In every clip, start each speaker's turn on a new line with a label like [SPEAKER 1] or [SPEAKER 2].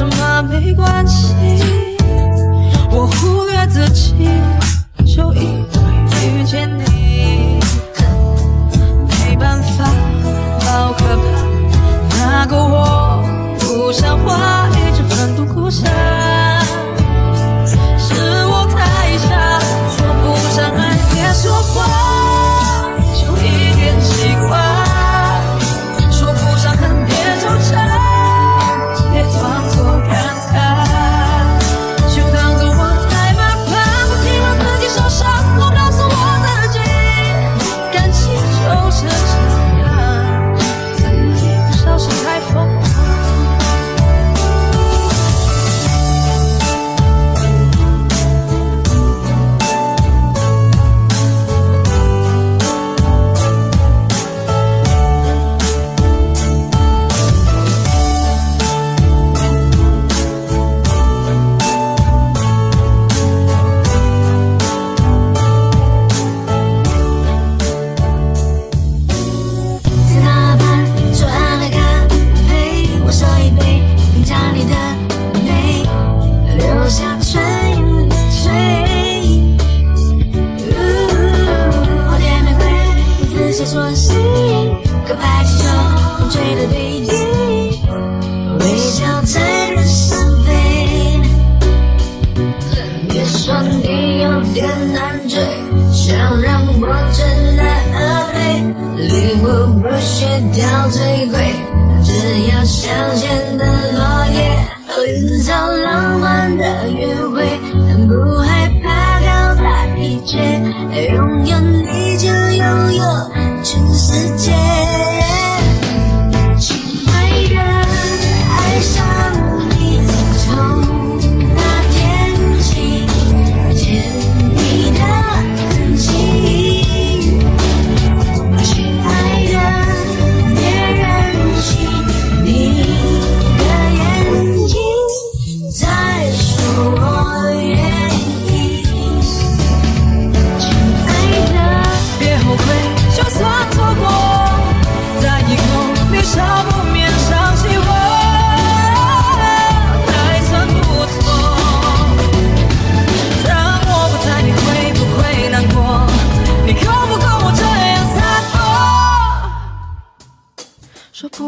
[SPEAKER 1] 什么没关系，我忽略自己，
[SPEAKER 2] 想让我知难而退，礼物不需挑最贵，只要香榭的落叶，营造浪漫的约会，不害怕搞砸一切，拥有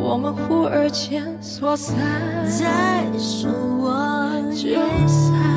[SPEAKER 1] 我们忽而间说散
[SPEAKER 2] 再说我
[SPEAKER 1] 就散。